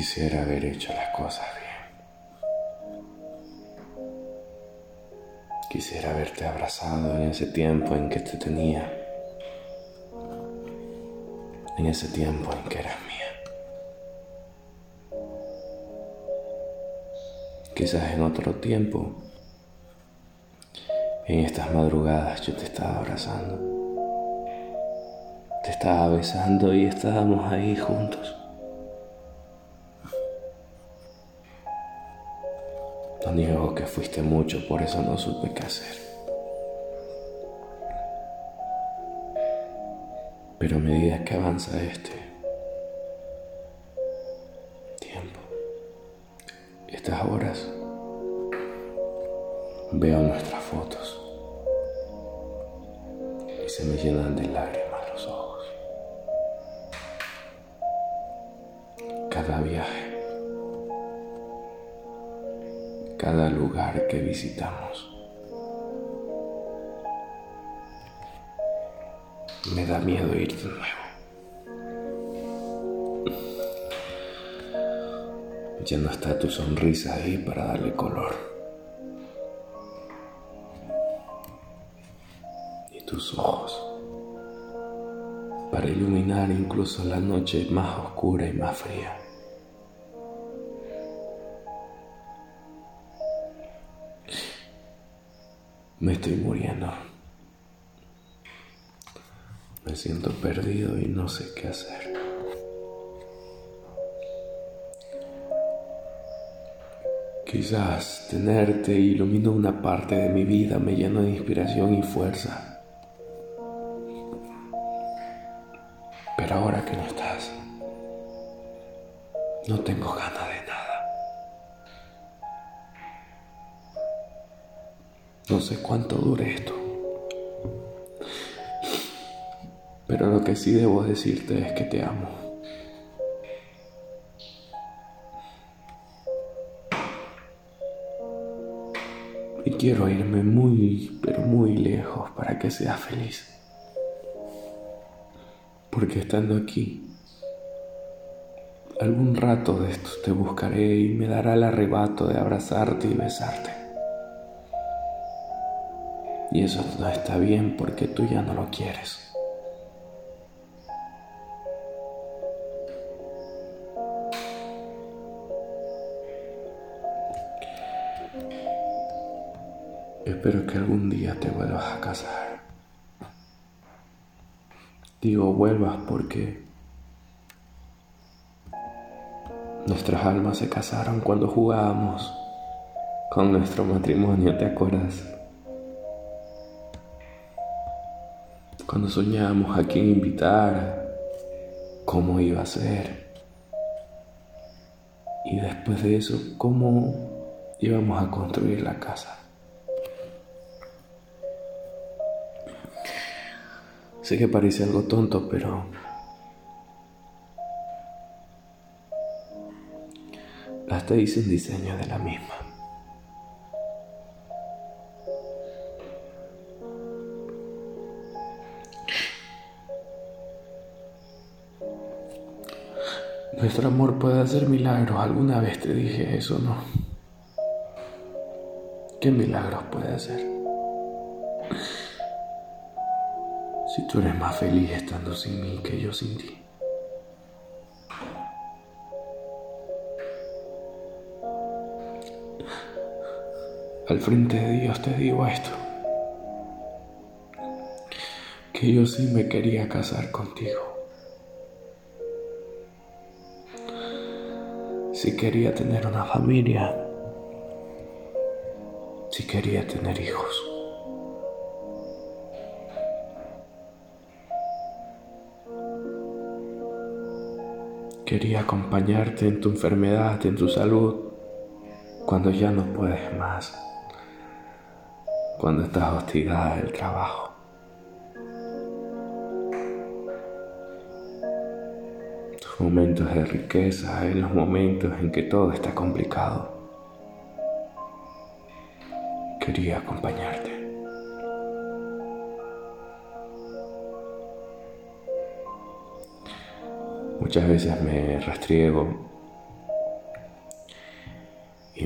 Quisiera haber hecho las cosas bien. Quisiera haberte abrazado en ese tiempo en que te tenía. En ese tiempo en que eras mía. Quizás en otro tiempo, en estas madrugadas yo te estaba abrazando. Te estaba besando y estábamos ahí juntos. No niego que fuiste mucho, por eso no supe qué hacer. Pero a medida que avanza este tiempo, estas horas, veo nuestras fotos y se me llenan de lágrimas los ojos. Cada viaje cada lugar que visitamos. Me da miedo ir de nuevo. Ya no está tu sonrisa ahí para darle color. Y tus ojos para iluminar incluso la noche más oscura y más fría. Me estoy muriendo. Me siento perdido y no sé qué hacer. Quizás tenerte iluminó una parte de mi vida, me llenó de inspiración y fuerza. Pero ahora que no estás, no tengo ganas de No sé cuánto dure esto. Pero lo que sí debo decirte es que te amo. Y quiero irme muy, pero muy lejos para que seas feliz. Porque estando aquí, algún rato de estos te buscaré y me dará el arrebato de abrazarte y besarte. Y eso no está bien porque tú ya no lo quieres. Espero que algún día te vuelvas a casar. Digo vuelvas porque nuestras almas se casaron cuando jugábamos con nuestro matrimonio, ¿te acuerdas? Cuando soñábamos a quién invitar, cómo iba a ser. Y después de eso, cómo íbamos a construir la casa. Sé que parece algo tonto, pero hasta hice un diseño de la misma. Nuestro amor puede hacer milagros. Alguna vez te dije eso, ¿no? ¿Qué milagros puede hacer? Si tú eres más feliz estando sin mí que yo sin ti. Al frente de Dios te digo esto. Que yo sí me quería casar contigo. Si quería tener una familia, si quería tener hijos. Quería acompañarte en tu enfermedad, en tu salud, cuando ya no puedes más, cuando estás hostigada del trabajo. Momentos de riqueza, en los momentos en que todo está complicado. Quería acompañarte. Muchas veces me restriego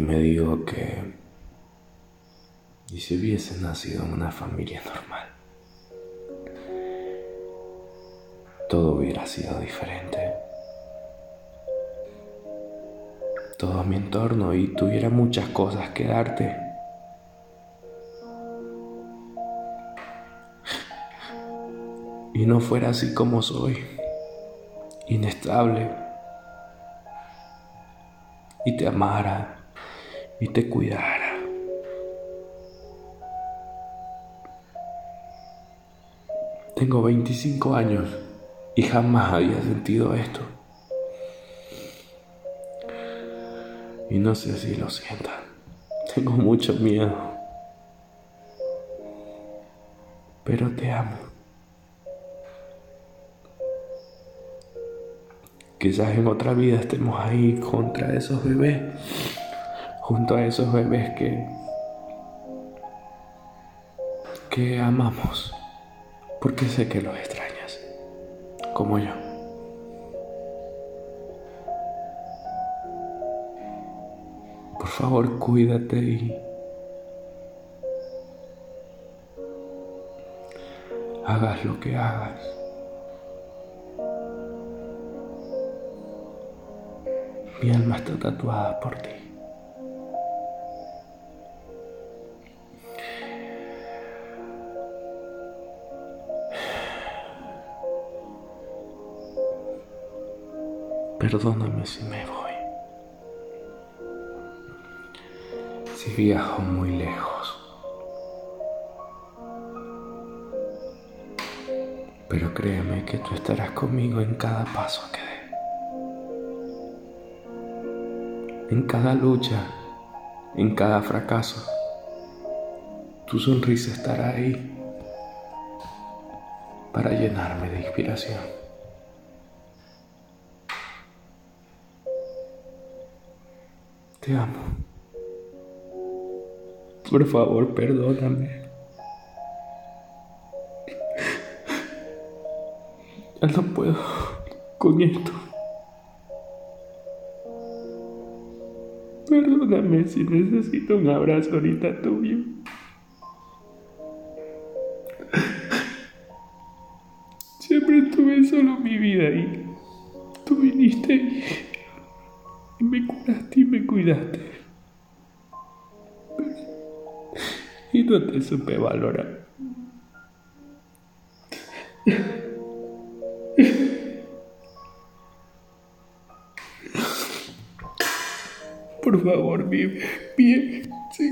me digo que... ¿Y si hubiese nacido en una familia normal? Todo hubiera sido diferente. Todo mi entorno y tuviera muchas cosas que darte. Y no fuera así como soy, inestable. Y te amara y te cuidara. Tengo 25 años y jamás había sentido esto. Y no sé si lo sientan. Tengo mucho miedo. Pero te amo. Quizás en otra vida estemos ahí contra esos bebés. Junto a esos bebés que... que amamos porque sé que los extrañas, como yo. Favor, cuídate y hagas lo que hagas. Mi alma está tatuada por ti. Perdóname si me voy. Si viajo muy lejos. Pero créeme que tú estarás conmigo en cada paso que dé. En cada lucha, en cada fracaso. Tu sonrisa estará ahí para llenarme de inspiración. Te amo. Por favor, perdóname. Ya no puedo con esto. Perdóname si necesito un abrazo ahorita tuyo. Siempre estuve solo mi vida y tú viniste y me curaste y me cuidaste. No te supe valorar. Por favor, vive bien. Sí.